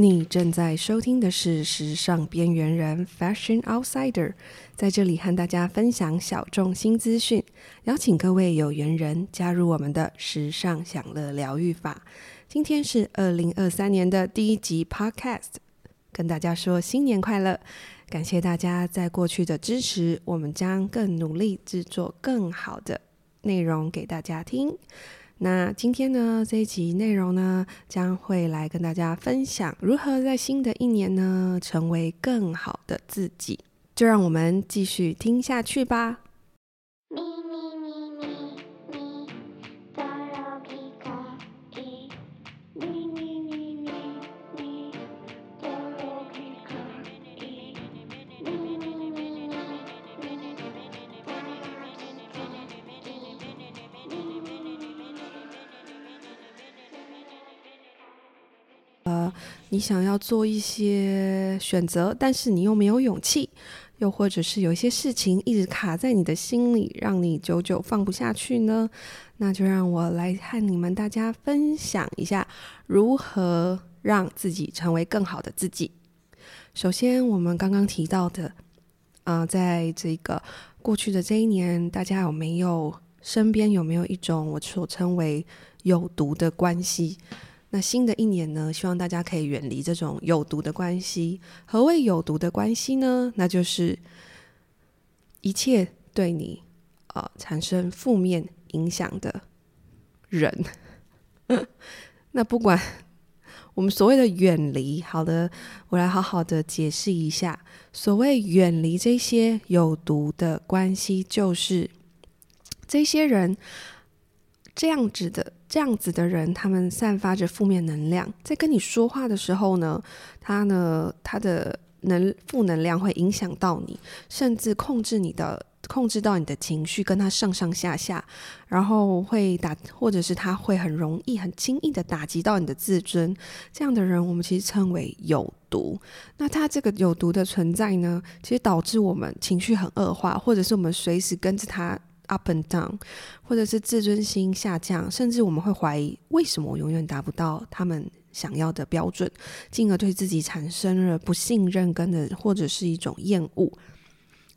你正在收听的是《时尚边缘人》（Fashion Outsider），在这里和大家分享小众新资讯，邀请各位有缘人加入我们的时尚享乐疗愈法。今天是二零二三年的第一集 Podcast，跟大家说新年快乐！感谢大家在过去的支持，我们将更努力制作更好的内容给大家听。那今天呢，这一集内容呢，将会来跟大家分享如何在新的一年呢，成为更好的自己。就让我们继续听下去吧。你想要做一些选择，但是你又没有勇气，又或者是有一些事情一直卡在你的心里，让你久久放不下去呢？那就让我来和你们大家分享一下，如何让自己成为更好的自己。首先，我们刚刚提到的，啊、在这个过去的这一年，大家有没有身边有没有一种我所称为有毒的关系？那新的一年呢，希望大家可以远离这种有毒的关系。何谓有毒的关系呢？那就是一切对你呃产生负面影响的人。那不管我们所谓的远离，好的，我来好好的解释一下。所谓远离这些有毒的关系，就是这些人这样子的。这样子的人，他们散发着负面能量，在跟你说话的时候呢，他呢，他的能负能量会影响到你，甚至控制你的，控制到你的情绪，跟他上上下下，然后会打，或者是他会很容易、很轻易的打击到你的自尊。这样的人，我们其实称为有毒。那他这个有毒的存在呢，其实导致我们情绪很恶化，或者是我们随时跟着他。Up and down，或者是自尊心下降，甚至我们会怀疑为什么我永远达不到他们想要的标准，进而对自己产生了不信任，跟的或者是一种厌恶。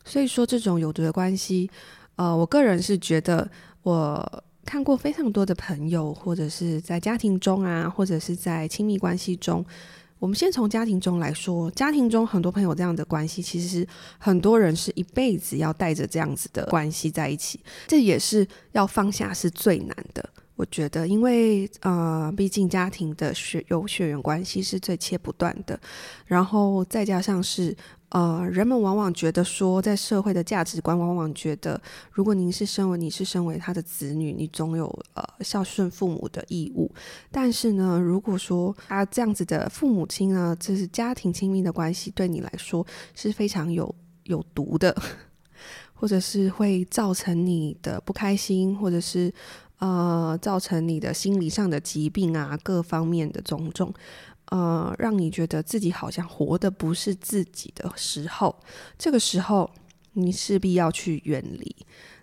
所以说，这种有毒的关系，呃，我个人是觉得，我看过非常多的朋友，或者是在家庭中啊，或者是在亲密关系中。我们先从家庭中来说，家庭中很多朋友这样的关系，其实很多人是一辈子要带着这样子的关系在一起，这也是要放下是最难的。我觉得，因为呃，毕竟家庭的血有血缘关系是最切不断的，然后再加上是。呃，人们往往觉得说，在社会的价值观往往觉得，如果您是身为你是身为他的子女，你总有呃孝顺父母的义务。但是呢，如果说他这样子的父母亲呢，这是家庭亲密的关系，对你来说是非常有有毒的，或者是会造成你的不开心，或者是呃造成你的心理上的疾病啊，各方面的种种。呃，让你觉得自己好像活的不是自己的时候，这个时候你势必要去远离。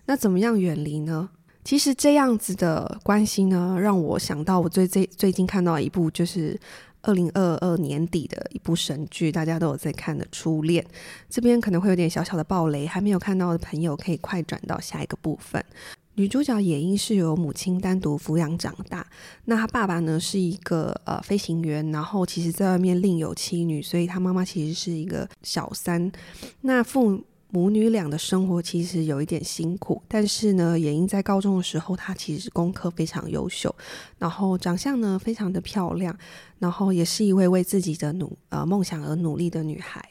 那怎么样远离呢？其实这样子的关系呢，让我想到我最最最近看到一部就是二零二二年底的一部神剧，大家都有在看的《初恋》。这边可能会有点小小的爆雷，还没有看到的朋友可以快转到下一个部分。女主角也英是由母亲单独抚养长大，那她爸爸呢是一个呃飞行员，然后其实在外面另有妻女，所以她妈妈其实是一个小三。那父母女俩的生活其实有一点辛苦，但是呢，也英在高中的时候，她其实功课非常优秀，然后长相呢非常的漂亮，然后也是一位为自己的努呃梦想而努力的女孩。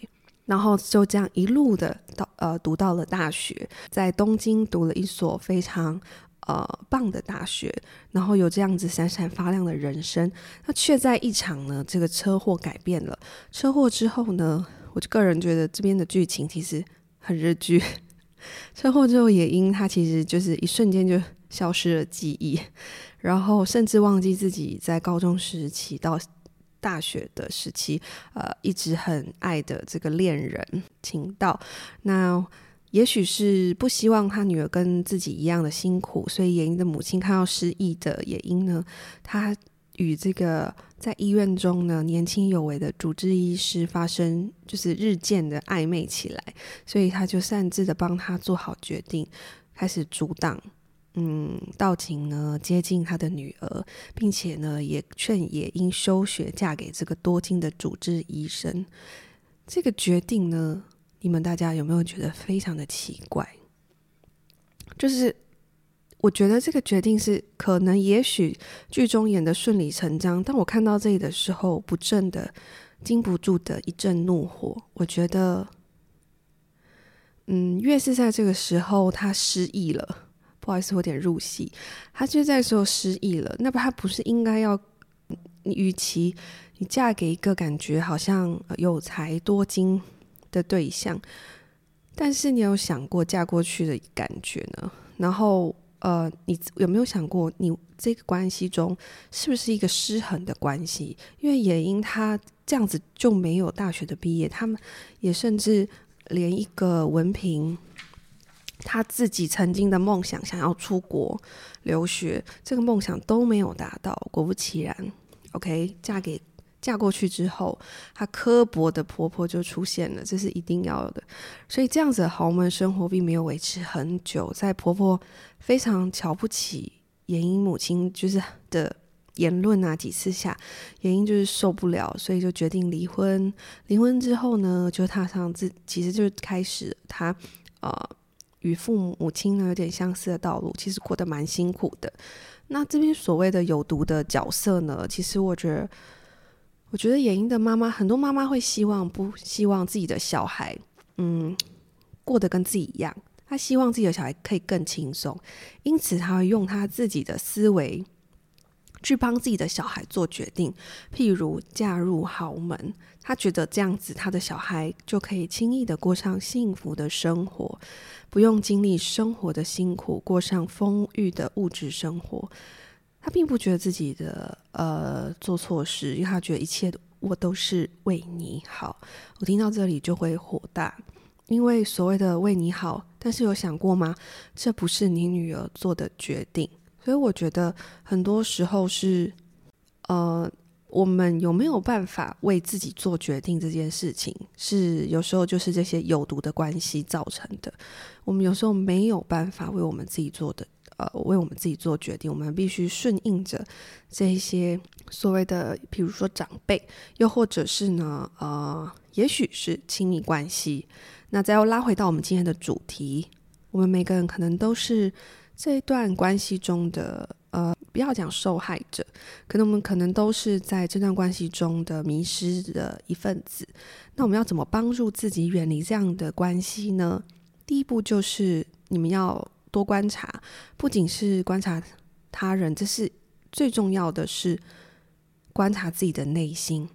然后就这样一路的到呃读到了大学，在东京读了一所非常呃棒的大学，然后有这样子闪闪发亮的人生。那却在一场呢这个车祸改变了。车祸之后呢，我就个人觉得这边的剧情其实很日剧。车祸之后，也因他其实就是一瞬间就消失了记忆，然后甚至忘记自己在高中时期到。大学的时期，呃，一直很爱的这个恋人晴道，那也许是不希望他女儿跟自己一样的辛苦，所以也英的母亲看到失忆的野英呢，他与这个在医院中呢年轻有为的主治医师发生就是日渐的暧昧起来，所以他就擅自的帮他做好决定，开始阻挡。嗯，道晴呢接近他的女儿，并且呢也劝也英休学嫁给这个多金的主治医生。这个决定呢，你们大家有没有觉得非常的奇怪？就是我觉得这个决定是可能也许剧中演的顺理成章，但我看到这里的时候，不正的禁不住的一阵怒火。我觉得，嗯，越是在这个时候，他失忆了。不好意思，我有点入戏。他就在时候失忆了，那么他不是应该要？你与其你嫁给一个感觉好像有才多金的对象，但是你有想过嫁过去的感觉呢？然后呃，你有没有想过，你这个关系中是不是一个失衡的关系？因为也因他这样子就没有大学的毕业，他们也甚至连一个文凭。他自己曾经的梦想，想要出国留学，这个梦想都没有达到。果不其然，OK，嫁给嫁过去之后，她刻薄的婆婆就出现了，这是一定要的。所以这样子豪门生活并没有维持很久，在婆婆非常瞧不起严英母亲就是的言论啊几次下，严英就是受不了，所以就决定离婚。离婚之后呢，就踏上自，其实就是开始她呃。与父母母亲呢有点相似的道路，其实过得蛮辛苦的。那这边所谓的有毒的角色呢，其实我觉得，我觉得演英的妈妈，很多妈妈会希望不希望自己的小孩，嗯，过得跟自己一样，她希望自己的小孩可以更轻松，因此她会用她自己的思维。去帮自己的小孩做决定，譬如嫁入豪门，他觉得这样子他的小孩就可以轻易的过上幸福的生活，不用经历生活的辛苦，过上丰裕的物质生活。他并不觉得自己的呃做错事，因为他觉得一切我都是为你好。我听到这里就会火大，因为所谓的为你好，但是有想过吗？这不是你女儿做的决定。所以我觉得很多时候是，呃，我们有没有办法为自己做决定这件事情，是有时候就是这些有毒的关系造成的。我们有时候没有办法为我们自己做的，呃，为我们自己做决定，我们必须顺应着这些所谓的，比如说长辈，又或者是呢，呃，也许是亲密关系。那再要拉回到我们今天的主题，我们每个人可能都是。这一段关系中的，呃，不要讲受害者，可能我们可能都是在这段关系中的迷失的一份子。那我们要怎么帮助自己远离这样的关系呢？第一步就是你们要多观察，不仅是观察他人，这是最重要的是观察自己的内心。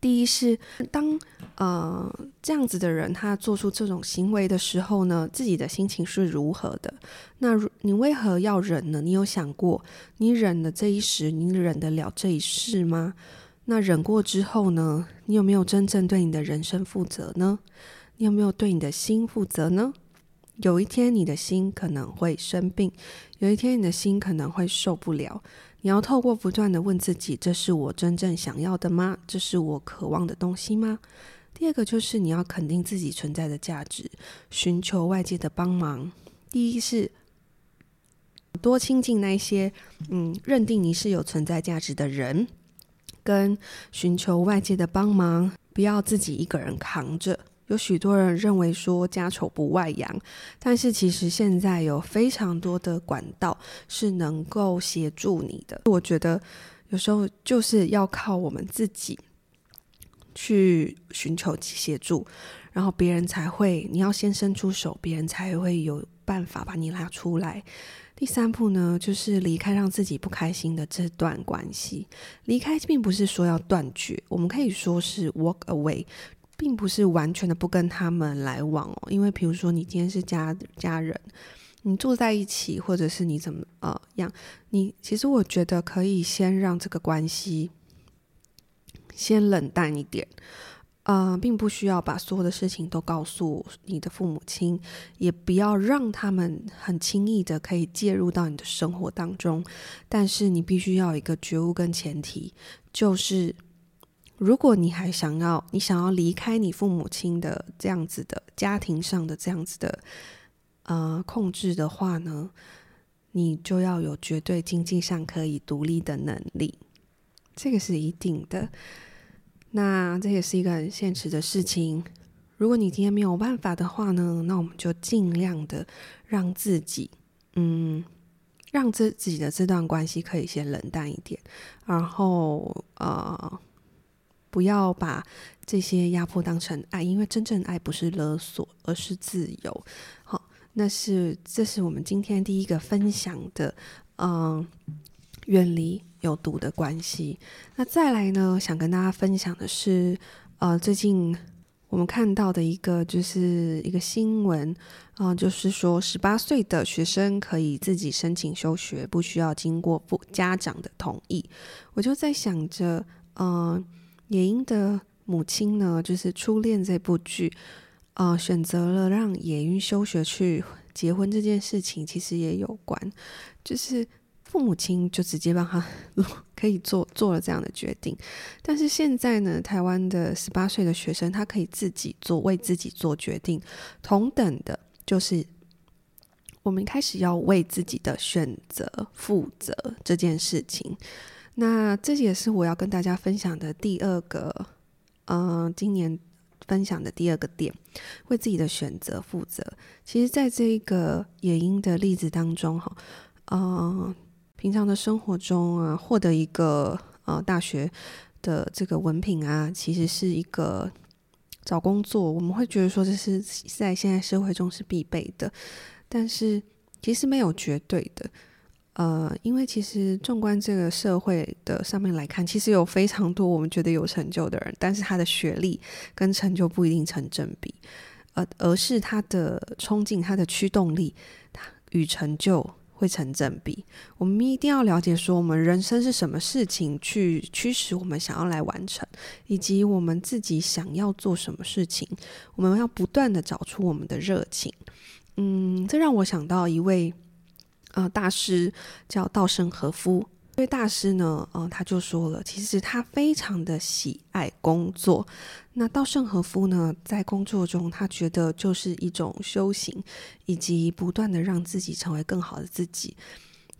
第一是当呃这样子的人他做出这种行为的时候呢，自己的心情是如何的？那你为何要忍呢？你有想过，你忍了这一时，你忍得了这一世吗？那忍过之后呢？你有没有真正对你的人生负责呢？你有没有对你的心负责呢？有一天你的心可能会生病，有一天你的心可能会受不了。你要透过不断的问自己：这是我真正想要的吗？这是我渴望的东西吗？第二个就是你要肯定自己存在的价值，寻求外界的帮忙。第一是多亲近那些嗯认定你是有存在价值的人，跟寻求外界的帮忙，不要自己一个人扛着。有许多人认为说家丑不外扬，但是其实现在有非常多的管道是能够协助你的。我觉得有时候就是要靠我们自己去寻求协助，然后别人才会，你要先伸出手，别人才会有办法把你拉出来。第三步呢，就是离开让自己不开心的这段关系。离开并不是说要断绝，我们可以说是 walk away。并不是完全的不跟他们来往哦，因为比如说你今天是家家人，你住在一起，或者是你怎么呃样，你其实我觉得可以先让这个关系先冷淡一点，呃，并不需要把所有的事情都告诉你的父母亲，也不要让他们很轻易的可以介入到你的生活当中。但是你必须要有一个觉悟跟前提，就是如果你还想要，你想要离开你父母亲的这样子的家庭上的这样子的呃控制的话呢，你就要有绝对经济上可以独立的能力。这个是一定的，那这也是一个很现实的事情。如果你今天没有办法的话呢，那我们就尽量的让自己，嗯，让自自己的这段关系可以先冷淡一点，然后呃，不要把这些压迫当成爱，因为真正爱不是勒索，而是自由。好，那是这是我们今天第一个分享的，嗯、远离。有毒的关系。那再来呢？想跟大家分享的是，呃，最近我们看到的一个就是一个新闻，啊、就是说十八岁的学生可以自己申请休学，不需要经过父家长的同意。我就在想着，呃，野英的母亲呢，就是《初恋》这部剧，呃，选择了让野英休学去结婚这件事情，其实也有关，就是。父母亲就直接帮他 可以做做了这样的决定，但是现在呢，台湾的十八岁的学生他可以自己做，为自己做决定。同等的，就是我们开始要为自己的选择负责这件事情。那这也是我要跟大家分享的第二个，嗯、今年分享的第二个点，为自己的选择负责。其实，在这个野英的例子当中，哈，嗯。平常的生活中啊，获得一个呃大学的这个文凭啊，其实是一个找工作，我们会觉得说这是在现在社会中是必备的，但是其实没有绝对的，呃，因为其实纵观这个社会的上面来看，其实有非常多我们觉得有成就的人，但是他的学历跟成就不一定成正比，而而是他的冲劲、他的驱动力，他与成就。会成正比，我们一定要了解说，我们人生是什么事情去驱使我们想要来完成，以及我们自己想要做什么事情，我们要不断的找出我们的热情。嗯，这让我想到一位呃大师，叫稻盛和夫。这位大师呢，呃，他就说了，其实他非常的喜爱工作。那稻盛和夫呢，在工作中，他觉得就是一种修行，以及不断的让自己成为更好的自己。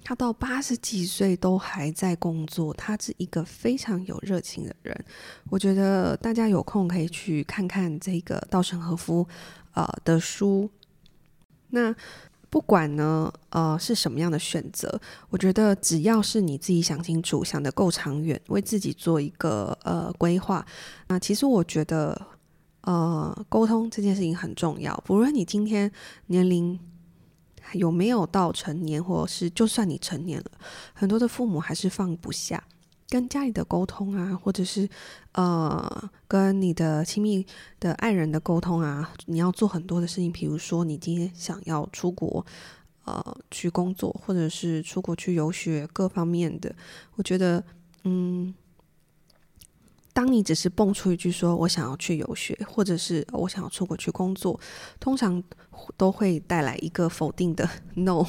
他到八十几岁都还在工作，他是一个非常有热情的人。我觉得大家有空可以去看看这个稻盛和夫呃的书。那。不管呢，呃，是什么样的选择，我觉得只要是你自己想清楚、想得够长远，为自己做一个呃规划，那其实我觉得，呃，沟通这件事情很重要。不论你今天年龄有没有到成年，或者是就算你成年了，很多的父母还是放不下。跟家里的沟通啊，或者是呃，跟你的亲密的爱人的沟通啊，你要做很多的事情。比如说，你今天想要出国，呃，去工作，或者是出国去游学，各方面的，我觉得，嗯，当你只是蹦出一句说“我想要去游学”，或者是我想要出国去工作，通常都会带来一个否定的 “no”。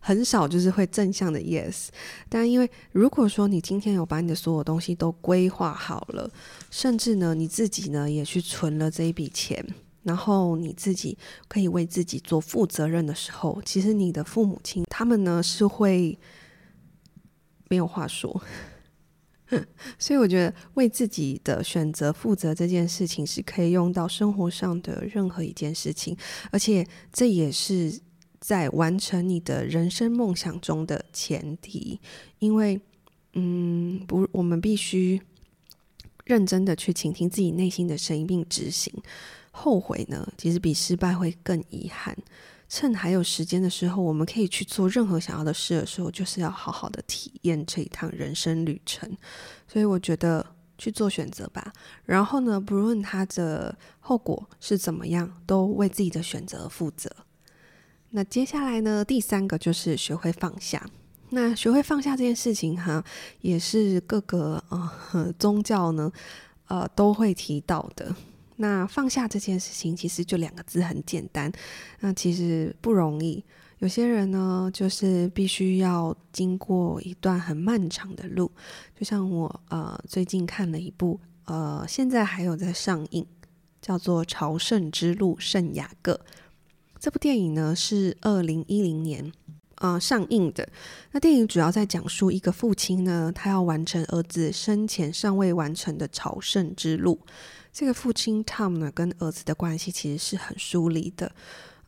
很少就是会正向的 yes，但因为如果说你今天有把你的所有东西都规划好了，甚至呢你自己呢也去存了这一笔钱，然后你自己可以为自己做负责任的时候，其实你的父母亲他们呢是会没有话说。所以我觉得为自己的选择负责这件事情是可以用到生活上的任何一件事情，而且这也是。在完成你的人生梦想中的前提，因为，嗯，不，我们必须认真的去倾听自己内心的声音并执行。后悔呢，其实比失败会更遗憾。趁还有时间的时候，我们可以去做任何想要的事的时候，就是要好好的体验这一趟人生旅程。所以，我觉得去做选择吧。然后呢，不论它的后果是怎么样，都为自己的选择负责。那接下来呢，第三个就是学会放下。那学会放下这件事情哈，也是各个呃 宗教呢，呃都会提到的。那放下这件事情，其实就两个字，很简单。那其实不容易。有些人呢，就是必须要经过一段很漫长的路。就像我呃最近看了一部呃，现在还有在上映，叫做《朝圣之路：圣雅各》。这部电影呢是二零一零年呃上映的。那电影主要在讲述一个父亲呢，他要完成儿子生前尚未完成的朝圣之路。这个父亲 Tom 呢，跟儿子的关系其实是很疏离的。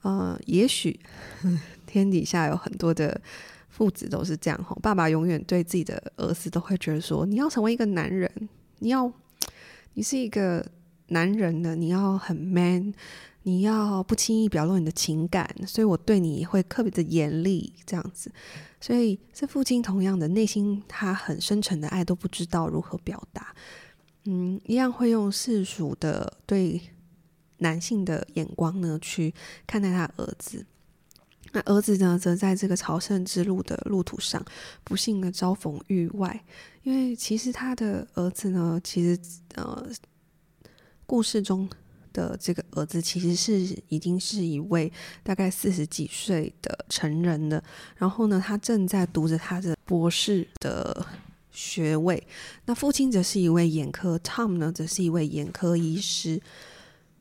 呃，也许 天底下有很多的父子都是这样哈。爸爸永远对自己的儿子都会觉得说：“你要成为一个男人，你要，你是一个男人呢，你要很 man，你要不轻易表露你的情感，所以我对你会特别的严厉，这样子。所以这父亲同样的内心，他很深沉的爱都不知道如何表达。”嗯，一样会用世俗的对男性的眼光呢去看待他儿子。那儿子呢，则在这个朝圣之路的路途上，不幸的遭逢意外。因为其实他的儿子呢，其实呃，故事中的这个儿子其实是已经是一位大概四十几岁的成人了。然后呢，他正在读着他的博士的。学位，那父亲则是一位眼科，Tom 呢则是一位眼科医师。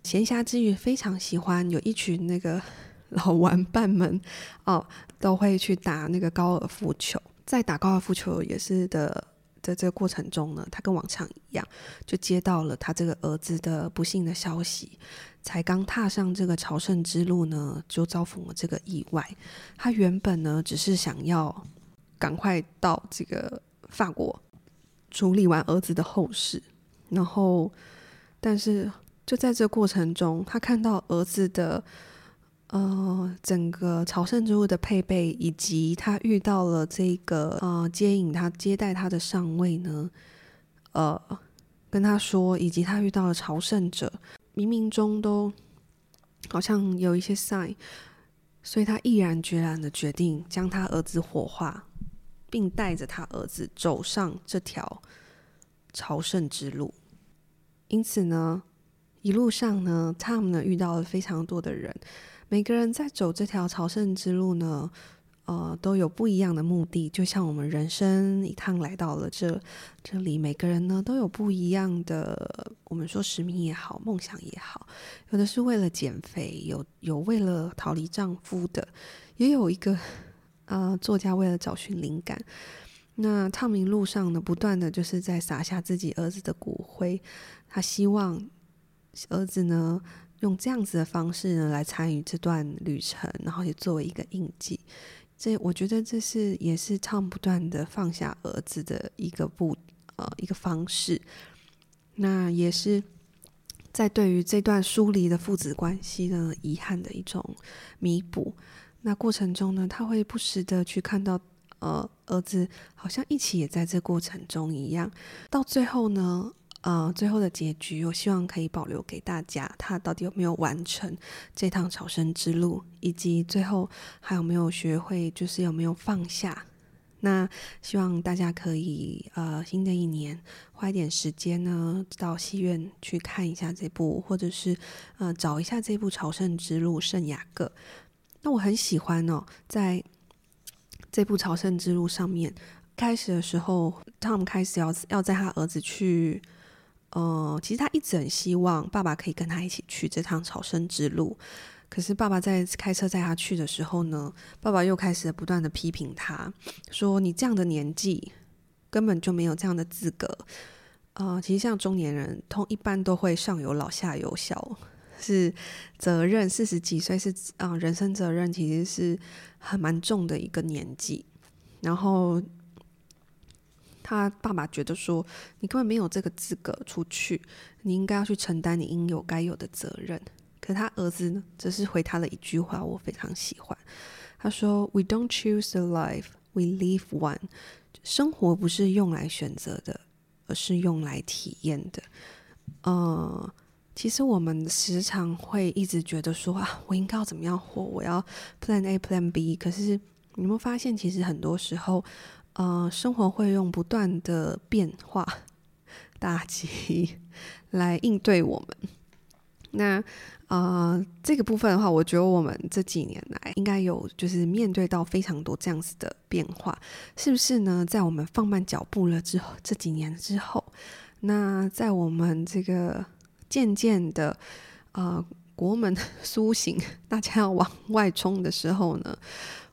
闲暇之余，非常喜欢有一群那个老玩伴们 哦，都会去打那个高尔夫球。在打高尔夫球也是的在这个过程中呢，他跟往常一样，就接到了他这个儿子的不幸的消息。才刚踏上这个朝圣之路呢，就遭逢了这个意外。他原本呢只是想要赶快到这个。法国处理完儿子的后事，然后，但是就在这过程中，他看到儿子的呃整个朝圣之路的配备，以及他遇到了这个呃接引他接待他的上尉呢，呃跟他说，以及他遇到了朝圣者，冥冥中都好像有一些 sign，所以他毅然决然的决定将他儿子火化。并带着他儿子走上这条朝圣之路。因此呢，一路上呢，Tom 呢遇到了非常多的人。每个人在走这条朝圣之路呢，呃，都有不一样的目的。就像我们人生一趟来到了这这里，每个人呢都有不一样的，我们说使命也好，梦想也好。有的是为了减肥，有有为了逃离丈夫的，也有一个。呃，作家为了找寻灵感，那 Tom 一路上呢，不断的就是在撒下自己儿子的骨灰，他希望儿子呢用这样子的方式呢来参与这段旅程，然后也作为一个印记。这我觉得这是也是 Tom 不断的放下儿子的一个不呃一个方式，那也是在对于这段疏离的父子关系的遗憾的一种弥补。那过程中呢，他会不时的去看到，呃，儿子好像一起也在这过程中一样。到最后呢，呃，最后的结局，我希望可以保留给大家，他到底有没有完成这趟朝圣之路，以及最后还有没有学会，就是有没有放下。那希望大家可以，呃，新的一年花一点时间呢，到戏院去看一下这部，或者是呃，找一下这部《朝圣之路：圣雅各》。那我很喜欢哦，在这部朝圣之路上面，开始的时候，Tom 开始要要在他儿子去，呃，其实他一直很希望爸爸可以跟他一起去这趟朝圣之路。可是爸爸在开车载他去的时候呢，爸爸又开始不断的批评他，说你这样的年纪根本就没有这样的资格。呃，其实像中年人，通一般都会上有老下有小。是责任，四十几岁是啊、人生责任其实是很蛮重的一个年纪。然后他爸爸觉得说，你根本没有这个资格出去，你应该要去承担你应有该有的责任。可他儿子呢，则是回他了一句话，我非常喜欢。他说：“We don't choose the life, we live one。生活不是用来选择的，而是用来体验的。”呃。其实我们时常会一直觉得说啊，我应该要怎么样活？我要 Plan A Plan B。可是你有没有发现，其实很多时候，呃，生活会用不断的变化打击来应对我们。那呃，这个部分的话，我觉得我们这几年来应该有就是面对到非常多这样子的变化，是不是呢？在我们放慢脚步了之后，这几年之后，那在我们这个渐渐的呃国门 苏醒，大家要往外冲的时候呢，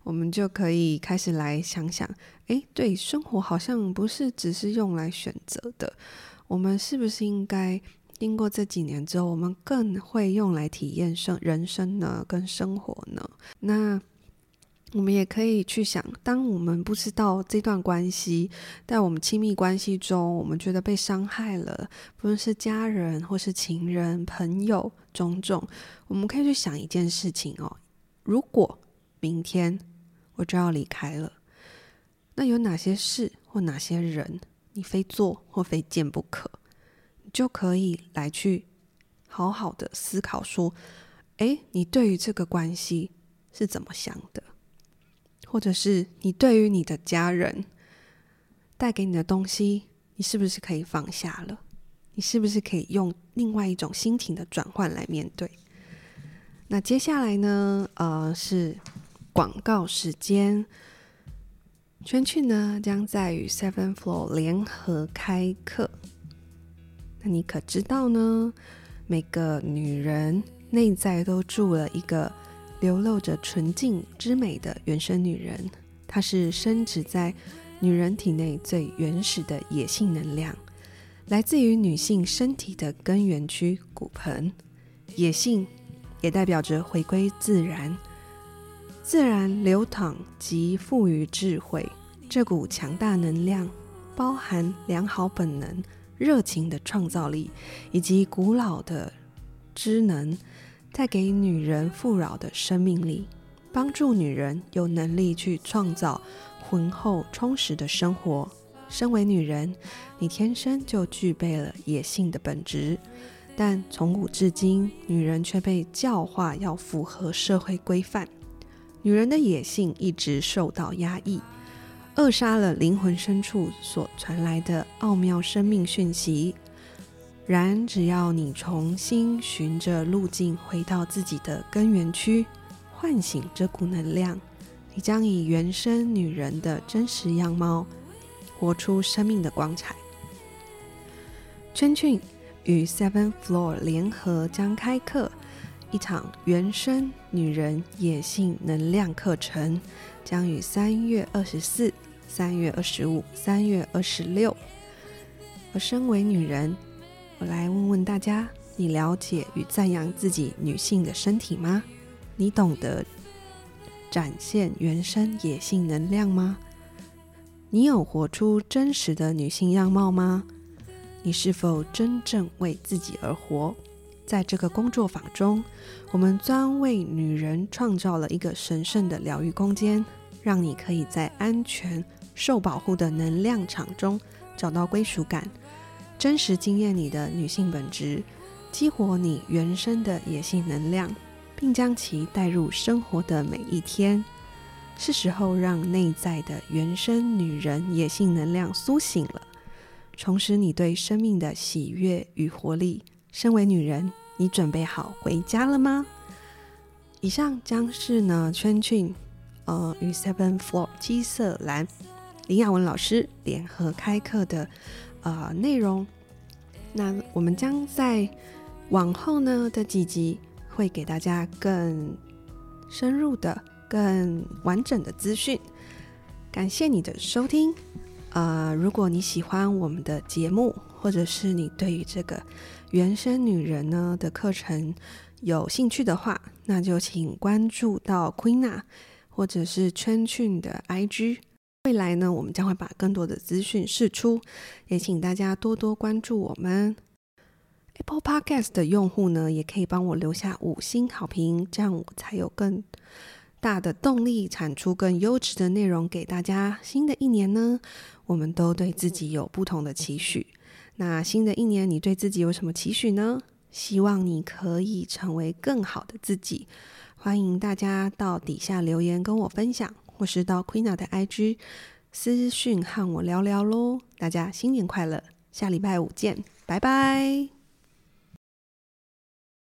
我们就可以开始来想想，哎，对，生活好像不是只是用来选择的，我们是不是应该？经过这几年之后，我们更会用来体验生人生呢，跟生活呢。那我们也可以去想，当我们不知道这段关系，在我们亲密关系中，我们觉得被伤害了，不论是家人或是情人、朋友，种种，我们可以去想一件事情哦：如果明天我就要离开了，那有哪些事或哪些人，你非做或非见不可？你就可以来去好好的思考说，诶，你对于这个关系是怎么想的？或者是你对于你的家人带给你的东西，你是不是可以放下了？你是不是可以用另外一种心情的转换来面对？那接下来呢？呃，是广告时间。圈圈呢将在与 Seven Floor 联合开课。那你可知道呢？每个女人内在都住了一个流露着纯净之美的原生女人，她是生植在女人体内最原始的野性能量，来自于女性身体的根源区骨盆。野性也代表着回归自然，自然流淌及赋予智慧。这股强大能量包含良好本能。热情的创造力，以及古老的知能，带给女人富饶的生命力，帮助女人有能力去创造浑厚充实的生活。身为女人，你天生就具备了野性的本质，但从古至今，女人却被教化要符合社会规范，女人的野性一直受到压抑。扼杀了灵魂深处所传来的奥妙生命讯息。然，只要你重新循着路径回到自己的根源区，唤醒这股能量，你将以原生女人的真实样貌，活出生命的光彩。圈圈与 Seven Floor 联合将开课一场原生女人野性能量课程，将于三月二十四。三月二十五、三月二十六，而身为女人，我来问问大家：你了解与赞扬自己女性的身体吗？你懂得展现原生野性能量吗？你有活出真实的女性样貌吗？你是否真正为自己而活？在这个工作坊中，我们专为女人创造了一个神圣的疗愈空间，让你可以在安全。受保护的能量场中找到归属感，真实经验你的女性本质，激活你原生的野性能量，并将其带入生活的每一天。是时候让内在的原生女人野性能量苏醒了，重拾你对生命的喜悦与活力。身为女人，你准备好回家了吗？以上将是呢圈圈呃与 Seven Floor 七色蓝。林雅文老师联合开课的呃内容，那我们将在往后呢的几集会给大家更深入的、更完整的资讯。感谢你的收听，呃，如果你喜欢我们的节目，或者是你对于这个原生女人呢的课程有兴趣的话，那就请关注到 Queena 或者是圈圈的 IG。未来呢，我们将会把更多的资讯释出，也请大家多多关注我们。Apple Podcast 的用户呢，也可以帮我留下五星好评，这样我才有更大的动力产出更优质的内容给大家。新的一年呢，我们都对自己有不同的期许。那新的一年，你对自己有什么期许呢？希望你可以成为更好的自己。欢迎大家到底下留言跟我分享。或是到 Queena 的 IG 私讯和我聊聊喽，大家新年快乐，下礼拜五见，拜拜。